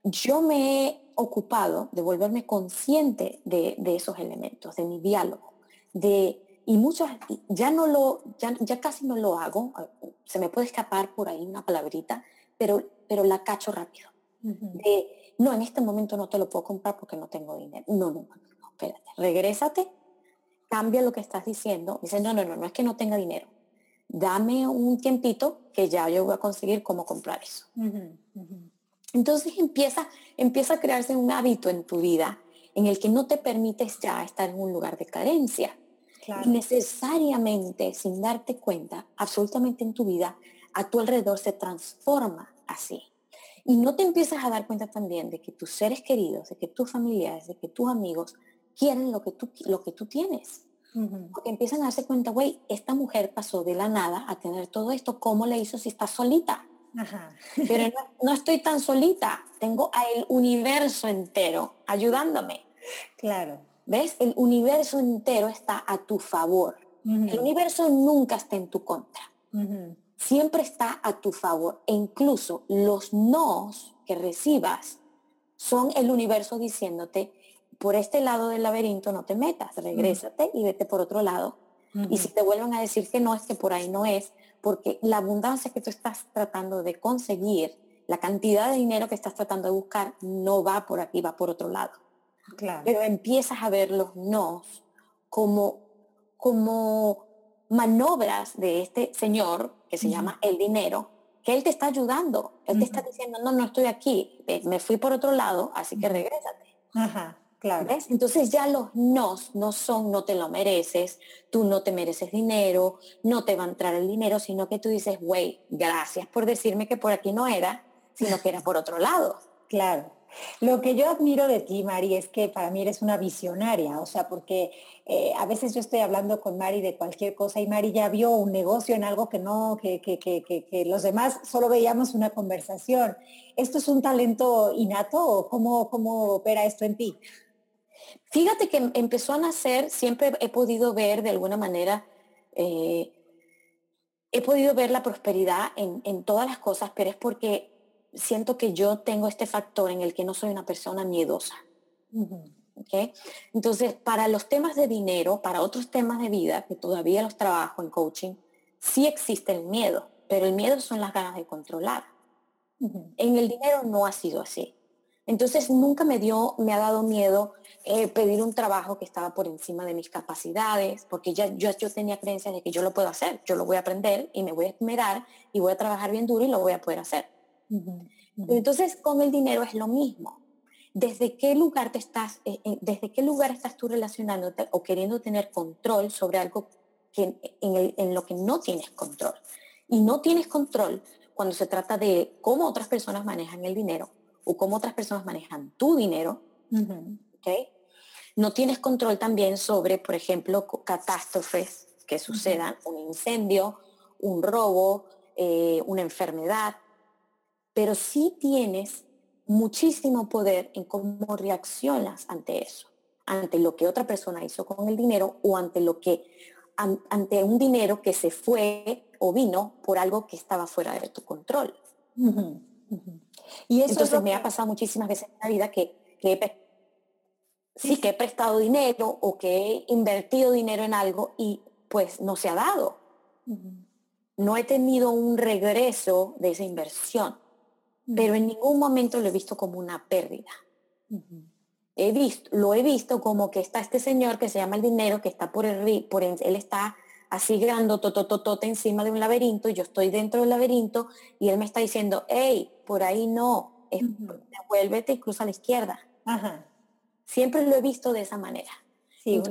Speaker 4: yo me he ocupado de volverme consciente de, esos elementos, de mi diálogo, de y muchos ya no lo ya, ya, casi no lo hago se me puede escapar por ahí una palabrita pero pero la cacho rápido. De no en este momento no te lo puedo comprar porque no tengo dinero no no no, no espérate regrésate cambia lo que estás diciendo. Dice no no no no es que no tenga dinero. Dame un tiempito que ya yo voy a conseguir cómo comprar eso entonces empieza, empieza a crearse un hábito en tu vida en el que no te permites ya estar en un lugar de carencia. Y necesariamente, sin darte cuenta, absolutamente en tu vida, a tu alrededor se transforma así. Y no te empiezas a dar cuenta también de que tus seres queridos, de que tus familiares, de que tus amigos quieren lo que tú, lo que tú tienes. Porque empiezan a darse cuenta, güey, esta mujer pasó de la nada a tener todo esto, ¿cómo le hizo si está solita? Pero no, estoy tan solita, tengo al universo entero ayudándome.
Speaker 3: Claro.
Speaker 4: ¿Ves? El universo entero está a tu favor. El universo nunca está en tu contra. Siempre está a tu favor. E incluso los nos que recibas son el universo diciéndote, por este lado del laberinto no te metas, regrésate y vete por otro lado. Y si te vuelven a decir que no, es que por ahí no es, porque la abundancia que tú estás tratando de conseguir, la cantidad de dinero que estás tratando de buscar, no va por aquí, va por otro lado.
Speaker 3: Claro.
Speaker 4: Pero empiezas a ver los nos como, como manobras de este señor que se llama el dinero, que él te está ayudando. Él te está diciendo, no, no estoy aquí, me fui por otro lado, así que regrésate.
Speaker 3: Ajá. Claro.
Speaker 4: Entonces ya los nos no son no te lo mereces, tú no te mereces dinero, no te va a entrar el dinero, sino que tú dices, güey, gracias por decirme que por aquí no era, sino que era por otro lado.
Speaker 3: Claro. Lo que yo admiro de ti, Mari, es que para mí eres una visionaria, o sea, porque eh, a veces yo estoy hablando con Mari de cualquier cosa y Mari ya vio un negocio en algo que no, que, que, que, que los demás solo veíamos una conversación. ¿Esto es un talento innato o cómo, cómo opera esto en ti?
Speaker 4: Fíjate que empezó a nacer, siempre he podido ver de alguna manera, eh, he podido ver la prosperidad en, todas las cosas, pero es porque siento que yo tengo este factor en el que no soy una persona miedosa. Entonces, para los temas de dinero, para otros temas de vida, que todavía los trabajo en coaching, sí existe el miedo, pero el miedo son las ganas de controlar. En el dinero no ha sido así. Entonces nunca me dio, me ha dado miedo eh, pedir un trabajo que estaba por encima de mis capacidades, porque ya yo, yo tenía creencia de que yo lo puedo hacer, yo lo voy a aprender y me voy a esmerar y voy a trabajar bien duro y lo voy a poder hacer. Entonces con el dinero es lo mismo. ¿Desde qué lugar te estás, eh, eh, desde qué lugar estás tú relacionándote o queriendo tener control sobre algo que, en, en lo que no tienes control? Y no tienes control cuando se trata de cómo otras personas manejan el dinero o cómo otras personas manejan tu dinero, No tienes control también sobre, por ejemplo, catástrofes que sucedan, un incendio, un robo, eh, una enfermedad, pero sí tienes muchísimo poder en cómo reaccionas ante eso, ante lo que otra persona hizo con el dinero o ante lo que ante un dinero que se fue o vino por algo que estaba fuera de tu control. Y eso Entonces me ha pasado muchísimas veces en la vida que, he, sí, que he prestado dinero o que he invertido dinero en algo y pues no se ha dado. No he tenido un regreso de esa inversión, pero en ningún momento lo he visto como una pérdida. he visto, lo he visto como que está este señor que se llama el dinero, que está por el por él está así grande, totototote encima de un laberinto, y yo estoy dentro del laberinto, y él me está diciendo, hey, por ahí no, es, devuélvete y cruza a la izquierda. Siempre lo he visto de esa manera.
Speaker 3: Sí,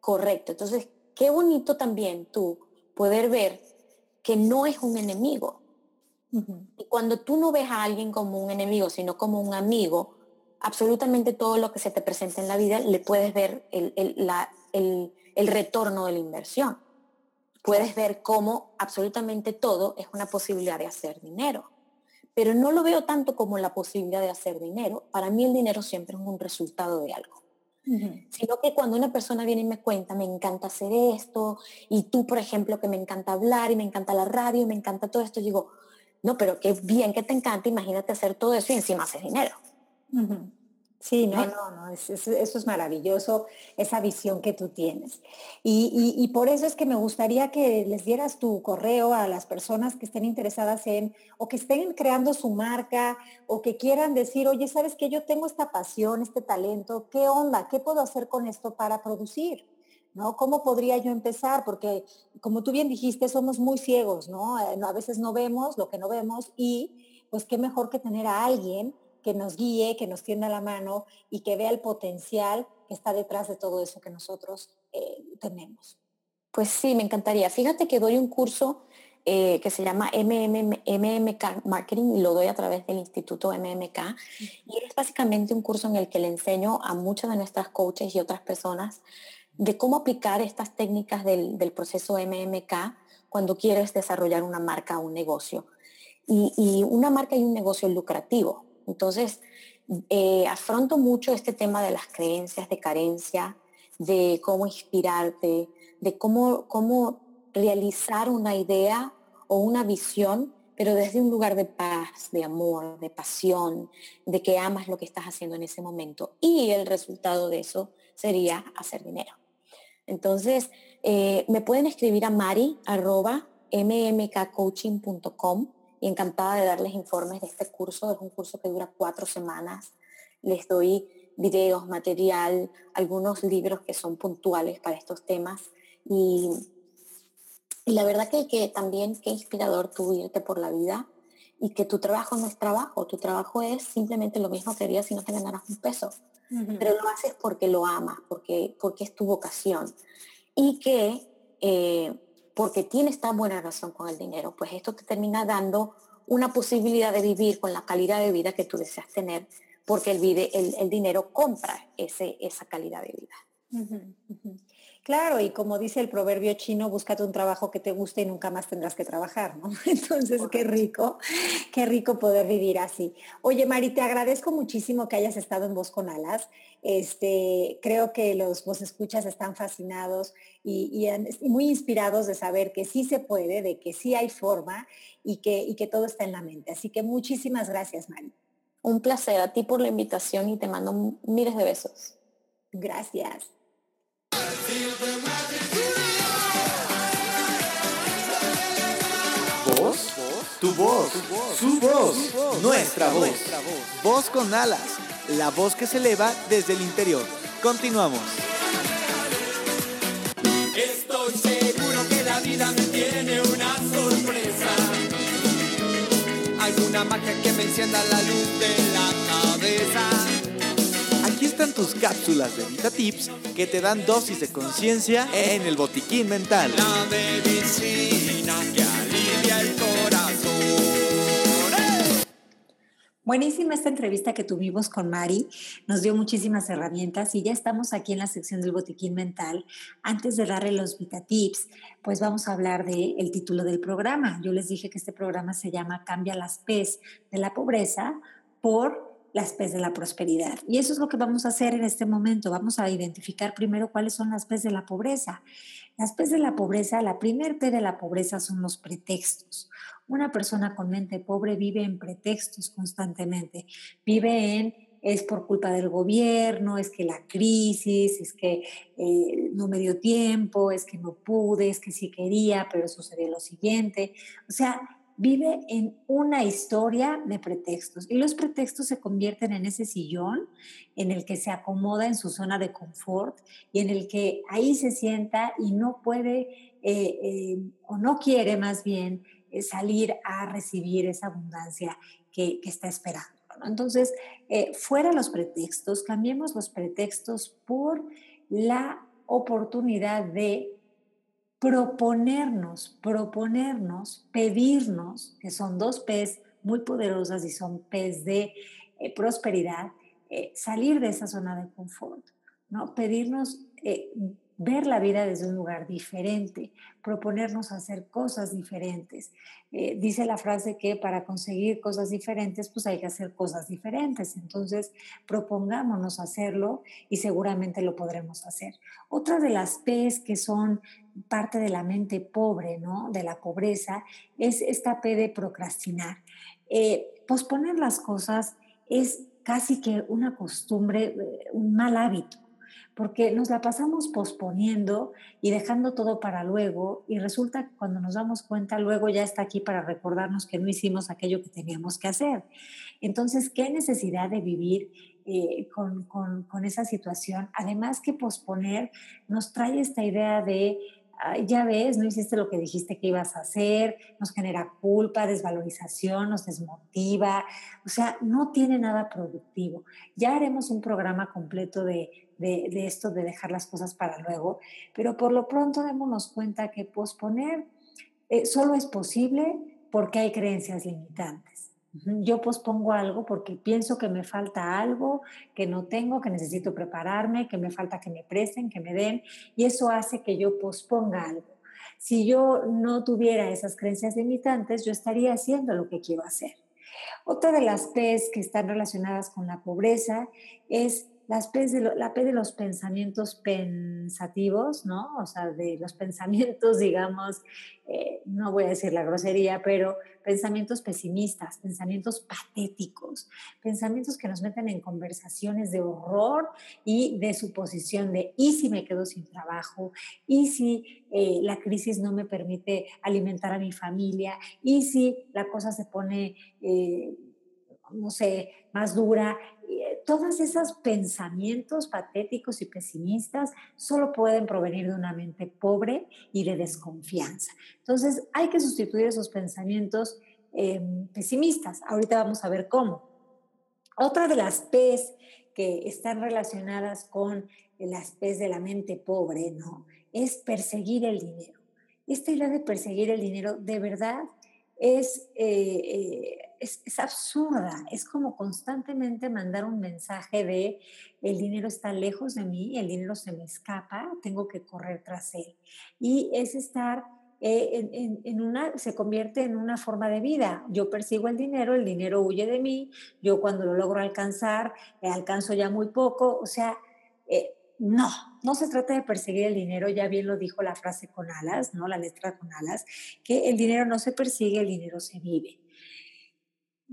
Speaker 4: correcto. Entonces, qué bonito también tú poder ver que no es un enemigo. Y cuando tú no ves a alguien como un enemigo, sino como un amigo, absolutamente todo lo que se te presenta en la vida le puedes ver el, el, retorno de la inversión. Puedes ver cómo absolutamente todo es una posibilidad de hacer dinero. Pero no lo veo tanto como la posibilidad de hacer dinero. Para mí el dinero siempre es un resultado de algo. Sino que cuando una persona viene y me cuenta, me encanta hacer esto, y tú, por ejemplo, que me encanta hablar y me encanta la radio y me encanta todo esto, digo, no, pero qué bien que te encanta, imagínate hacer todo eso y encima hacer dinero.
Speaker 3: Sí, no, no, no, eso, es maravilloso, esa visión que tú tienes. Y, por eso es que me gustaría que les dieras tu correo a las personas que estén interesadas en, o que estén creando su marca, o que quieran decir, oye, ¿sabes qué? Yo tengo esta pasión, este talento, ¿qué onda? ¿Qué puedo hacer con esto para producir? ¿No? ¿Cómo podría yo empezar? Porque, como tú bien dijiste, somos muy ciegos, ¿no? Eh, a veces no vemos lo que no vemos y, pues, qué mejor que tener a alguien que nos guíe, que nos tienda la mano y que vea el potencial que está detrás de todo eso que nosotros eh, tenemos.
Speaker 4: Pues sí, me encantaría. Fíjate que doy un curso eh, que se llama MMK Marketing y lo doy a través del Instituto MMK. Y es básicamente un curso en el que le enseño a muchas de nuestras coaches y otras personas de cómo aplicar estas técnicas del, proceso MMK cuando quieres desarrollar una marca o un negocio. Y, y, una marca y un negocio lucrativo. Entonces, eh, afronto mucho este tema de las creencias de carencia, de cómo inspirarte, de cómo, cómo realizar una idea o una visión, pero desde un lugar de paz, de amor, de pasión, de que amas lo que estás haciendo en ese momento. Y el resultado de eso sería hacer dinero. Entonces, eh, me pueden escribir a mari mmkcoaching.com y encantada de darles informes de este curso. Es un curso que dura cuatro semanas. Les doy videos, material, algunos libros que son puntuales para estos temas. Y, la verdad que, que también qué inspirador tú irte por la vida y que tu trabajo no es trabajo, tu trabajo es simplemente lo mismo que harías si no te ganaras un peso, pero lo haces porque lo amas, porque, porque es tu vocación y que eh, porque tienes tan buena relación con el dinero, pues esto te termina dando una posibilidad de vivir con la calidad de vida que tú deseas tener, porque el, el, dinero compra ese, esa calidad de vida.
Speaker 3: Claro, y como dice el proverbio chino, búscate un trabajo que te guste y nunca más tendrás que trabajar, ¿no? Entonces, qué rico, qué rico poder vivir así. Oye, Mari, te agradezco muchísimo que hayas estado en Voz con Alas. Este, creo que los vos escuchas están fascinados y, muy inspirados de saber que sí se puede, de que sí hay forma y que, y que todo está en la mente. Así que muchísimas gracias, Mari.
Speaker 4: Un placer a ti por la invitación y te mando miles de besos.
Speaker 3: Gracias.
Speaker 1: ¿Voz? Tu voz, su voz, nuestra voz. Voz con alas, la voz que se eleva desde el interior. Continuamos.
Speaker 2: Estoy seguro que la vida me tiene una sorpresa. Alguna magia que me encienda la luz de la cabeza
Speaker 1: Tus cápsulas de Vita Tips que te dan dosis de conciencia en el botiquín mental.
Speaker 2: La medicina que alivia el corazón.
Speaker 3: Buenísima esta entrevista que tuvimos con Mari, nos dio muchísimas herramientas y ya estamos aquí en la sección del botiquín mental. Antes de darle los Vita Tips, pues vamos a hablar del el título del programa. Yo les dije que este programa se llama Cambia las PES de la pobreza por las P's de la prosperidad. Y eso es lo que vamos a hacer en este momento. Vamos a identificar primero cuáles son las P's de la pobreza. Las P's de la pobreza, la primer P de la pobreza son los pretextos. Una persona con mente pobre vive en pretextos constantemente. Vive en es por culpa del gobierno, es que la crisis, es que eh, no me dio tiempo, es que no pude, es que sí quería, pero sucedió lo siguiente. O sea, vive en una historia de pretextos y los pretextos se convierten en ese sillón en el que se acomoda en su zona de confort y en el que ahí se sienta y no puede eh, eh, o no quiere más bien eh, salir a recibir esa abundancia que, está esperando. Entonces, fuera los pretextos, cambiemos los pretextos por la oportunidad de proponernos, proponernos, pedirnos, que son dos P's muy poderosas y son P's de eh, prosperidad, eh, salir de esa zona de confort, ¿no? Pedirnos eh, ver la vida desde un lugar diferente, proponernos hacer cosas diferentes. Eh, dice la frase que para conseguir cosas diferentes, pues hay que hacer cosas diferentes. Entonces, propongámonos hacerlo y seguramente lo podremos hacer. Otra de las P's que son parte de la mente pobre, ¿no? De la pobreza, es esta P de procrastinar. Eh, posponer las cosas es casi que una costumbre, eh, un mal hábito porque nos la pasamos posponiendo y dejando todo para luego y resulta que cuando nos damos cuenta luego ya está aquí para recordarnos que no hicimos aquello que teníamos que hacer. Entonces, ¿qué necesidad de vivir eh, con, con esa situación? Además que posponer nos trae esta idea de ya ves, no hiciste lo que dijiste que ibas a hacer, nos genera culpa, desvalorización, nos desmotiva, o sea, no tiene nada productivo. Ya haremos un programa completo de, esto, de dejar las cosas para luego, pero por lo pronto démonos cuenta que posponer eh, solo es posible porque hay creencias limitantes. Yo pospongo algo porque pienso que me falta algo, que no tengo, que necesito prepararme, que me falta que me presten, que me den, y eso hace que yo posponga algo. Si yo no tuviera esas creencias limitantes, yo estaría haciendo lo que quiero hacer. Otra de las P's que están relacionadas con la pobreza es las de la P de los pensamientos pensativos, ¿no? O sea, de los pensamientos, digamos, eh, no voy a decir la grosería, pero pensamientos pesimistas, pensamientos patéticos, pensamientos que nos meten en conversaciones de horror y de suposición de, ¿y si me quedo sin trabajo? ¿Y si eh, la crisis no me permite alimentar a mi familia? ¿Y si la cosa se pone... Eh, no sé, más dura. Todos esos pensamientos patéticos y pesimistas solo pueden provenir de una mente pobre y de desconfianza. Entonces, hay que sustituir esos pensamientos em, pesimistas. Ahorita vamos a ver cómo. Otra de las P's que están relacionadas con las P's de la mente pobre, ¿no? Es perseguir el dinero. Esta idea de perseguir el dinero de verdad es, eh, eh, es, es, absurda. Es como constantemente mandar un mensaje de el dinero está lejos de mí, el dinero se me escapa, tengo que correr tras él. Y es estar eh, en, en, una, se convierte en una forma de vida. Yo persigo el dinero, el dinero huye de mí, yo cuando lo logro alcanzar, alcanzo ya muy poco, o sea, no, no se trata de perseguir el dinero, ya bien lo dijo la frase con alas, ¿no? La letra con alas, que el dinero no se persigue, el dinero se vive.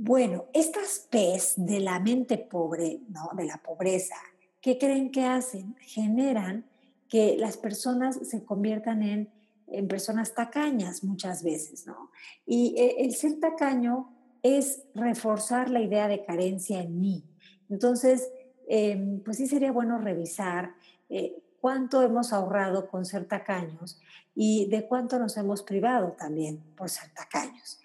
Speaker 3: Bueno, estas P's de la mente pobre, ¿no? De la pobreza, ¿qué creen que hacen? Generan que las personas se conviertan en, en personas tacañas muchas veces, ¿no? Y eh, el ser tacaño es reforzar la idea de carencia en mí. Entonces, Em, pues sí sería bueno revisar eh, cuánto hemos ahorrado con ser tacaños y de cuánto nos hemos privado también por ser tacaños.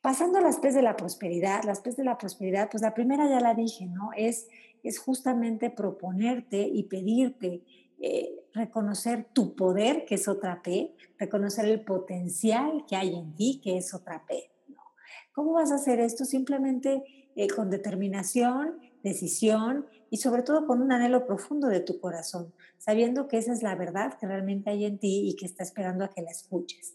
Speaker 3: Pasando a las P's de la prosperidad, las P's de la prosperidad, pues la primera ya la dije, ¿no? Es, es justamente proponerte y pedirte eh, reconocer tu poder, que es otra P, reconocer el potencial que hay en ti, que es otra P. ¿no? ¿Cómo vas a hacer esto? Simplemente eh, con determinación, decisión y sobre todo con un anhelo profundo de tu corazón, sabiendo que esa es la verdad que realmente hay en ti y que está esperando a que la escuches.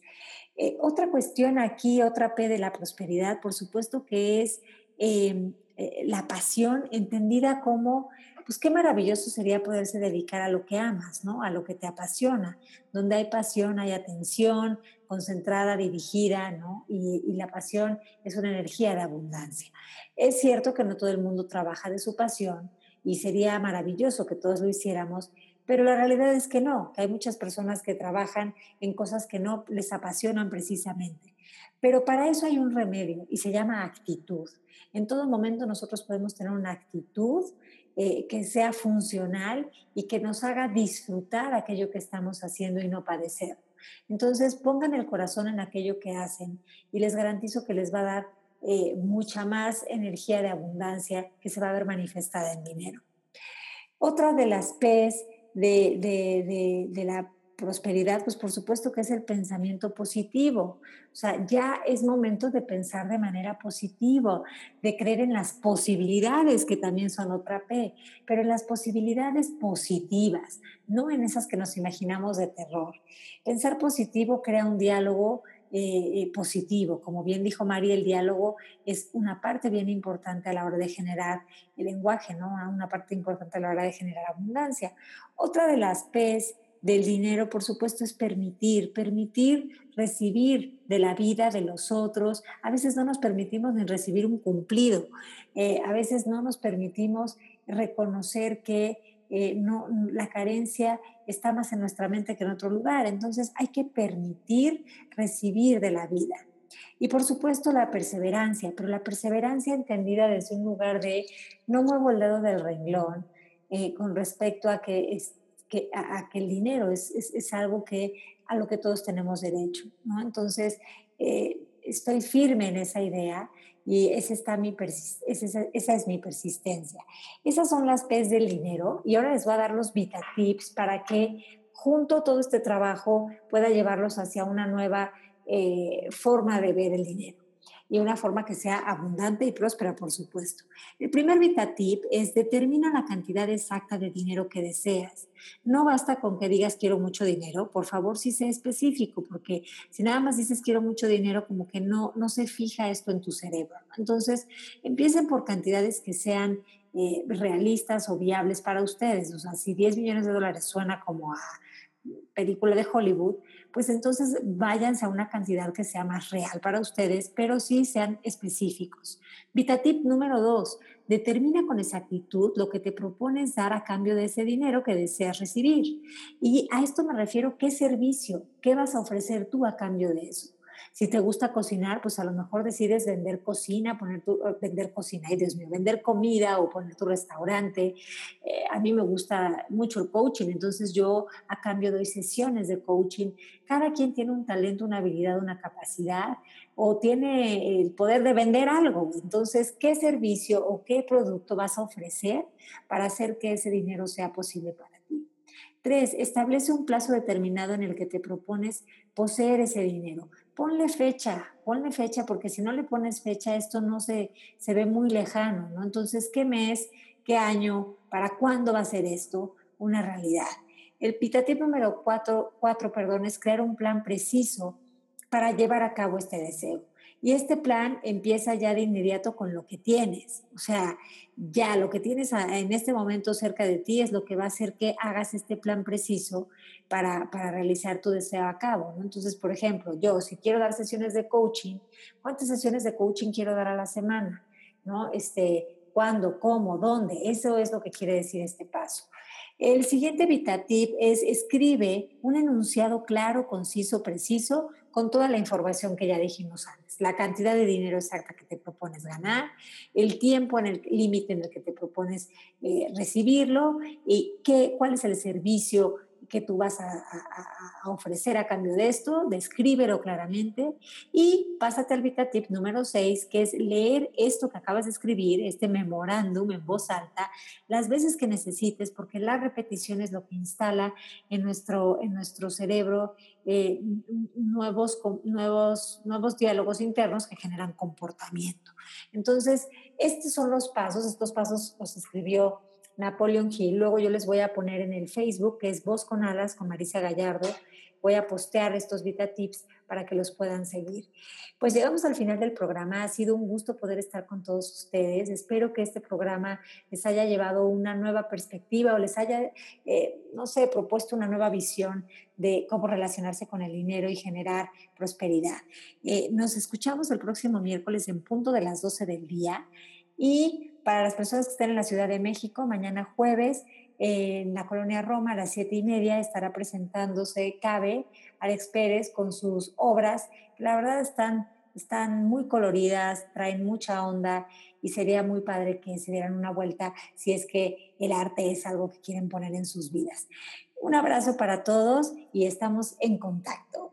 Speaker 3: Eh, otra cuestión aquí, otra P de la prosperidad, por supuesto que es em, eh, la pasión entendida como, pues qué maravilloso sería poderse dedicar a lo que amas, ¿no? A lo que te apasiona. Donde hay pasión hay atención concentrada, dirigida, ¿no? Y, y la pasión es una energía de abundancia. Es cierto que no todo el mundo trabaja de su pasión, y sería maravilloso que todos lo hiciéramos, Pero la realidad es que no, que hay muchas personas que trabajan en cosas que no les apasionan precisamente. Pero para eso hay un remedio y se llama actitud. En todo momento nosotros podemos tener una actitud eh, que sea funcional y que nos haga disfrutar aquello que estamos haciendo y no padecer. Entonces pongan el corazón en aquello que hacen y les garantizo que les va a dar eh, mucha más energía de abundancia que se va a ver manifestada en dinero. Otra de las P's de, de, de, la prosperidad, pues por supuesto que es el pensamiento positivo. O sea, ya es momento de pensar de manera positiva, de creer en las posibilidades, que también son otra P, pero en las posibilidades positivas, no en esas que nos imaginamos de terror. Pensar positivo crea un diálogo eh, eh, positivo. Como bien dijo María, el diálogo es una parte bien importante a la hora de generar el lenguaje, ¿no? Una parte importante a la hora de generar abundancia. Otra de las P's del dinero, por supuesto, es permitir, permitir recibir de la vida de los otros. A veces no nos permitimos ni recibir un cumplido. Eh, a veces no nos permitimos reconocer que eh, no, la carencia está más en nuestra mente que en otro lugar. Entonces hay que permitir recibir de la vida. Y por supuesto la perseverancia, pero la perseverancia entendida desde un lugar de no muevo el dedo del renglón eh, con respecto a que, es, que, a, que el dinero es, es, algo que, a lo que todos tenemos derecho. ¿no? Entonces, eh, estoy firme en esa idea y esa, está mi esa, esa, es mi persistencia. Esas son las P's del dinero y ahora les voy a dar los Vita Tips para que junto todo este trabajo pueda llevarlos hacia una nueva eh, forma de ver el dinero y una forma que sea abundante y próspera, por supuesto. El primer Vita Tip es determina la cantidad exacta de dinero que deseas. No basta con que digas quiero mucho dinero, por favor, sí sé específico, porque si nada más dices quiero mucho dinero, como que no, no se fija esto en tu cerebro. Entonces, empiecen por cantidades que sean eh, realistas o viables para ustedes. O sea, si 10 millones de dólares suena como a película de Hollywood, pues entonces váyanse a una cantidad que sea más real para ustedes, pero sí sean específicos. VitaTip número dos, determina con exactitud lo que te propones dar a cambio de ese dinero que deseas recibir. Y a esto me refiero, ¿qué servicio? ¿Qué vas a ofrecer tú a cambio de eso? Si te gusta cocinar, pues a lo mejor decides vender cocina, poner tu, eh, vender cocina, y Dios mío, vender comida o poner tu restaurante. Eh, a mí me gusta mucho el coaching, entonces yo a cambio doy sesiones de coaching. Cada quien tiene un talento, una habilidad, una capacidad o tiene el poder de vender algo. Entonces, ¿qué servicio o qué producto vas a ofrecer para hacer que ese dinero sea posible para ti? Tres, establece un plazo determinado en el que te propones poseer ese dinero ponle fecha, ponle fecha, porque si no le pones fecha, esto no se, se ve muy lejano, ¿no? Entonces, ¿qué mes, qué año, para cuándo va a ser esto una realidad? El pitatip número cuatro, cuatro perdón, es crear un plan preciso para llevar a cabo este deseo. Y este plan empieza ya de inmediato con lo que tienes. O sea, ya lo que tienes en este momento cerca de ti es lo que va a hacer que hagas este plan preciso para, para realizar tu deseo a cabo. ¿no? Entonces, por ejemplo, yo si quiero dar sesiones de coaching, ¿cuántas sesiones de coaching quiero dar a la semana? ¿No? Este, ¿Cuándo? ¿Cómo? ¿Dónde? Eso es lo que quiere decir este paso. El siguiente VitaTip es escribe un enunciado claro, conciso, preciso con toda la información que ya dijimos antes, la cantidad de dinero exacta que te propones ganar, el tiempo en el límite en el que te propones eh, recibirlo y qué, cuál es el servicio que tú vas a, ofrecer a cambio de esto, descríbelo claramente y pásate al Vita Tip número 6, que es leer esto que acabas de escribir, este memorándum en voz alta, las veces que necesites, porque la repetición es lo que instala en nuestro, en nuestro cerebro eh, nuevos, nuevos, nuevos diálogos internos que generan comportamiento. Entonces, estos son los pasos, estos pasos los escribió Napoleon Hill. Luego yo les voy a poner en el Facebook, que es Voz con Alas con Marisa Gallardo. Voy a postear estos Vita Tips para que los puedan seguir. Pues llegamos al final del programa. Ha sido un gusto poder estar con todos ustedes. Espero que este programa les haya llevado una nueva perspectiva o les haya, eh, no sé, propuesto una nueva visión de cómo relacionarse con el dinero y generar prosperidad. Eh, nos escuchamos el próximo miércoles en punto de las 12 del día y para las personas que estén en la Ciudad de México, mañana jueves en la colonia Roma a las siete y media estará presentándose Cabe, Alex Pérez, con sus obras. La verdad están, están muy coloridas, traen mucha onda y sería muy padre que se dieran una vuelta si es que el arte es algo que quieren poner en sus vidas. Un abrazo para todos y estamos en contacto.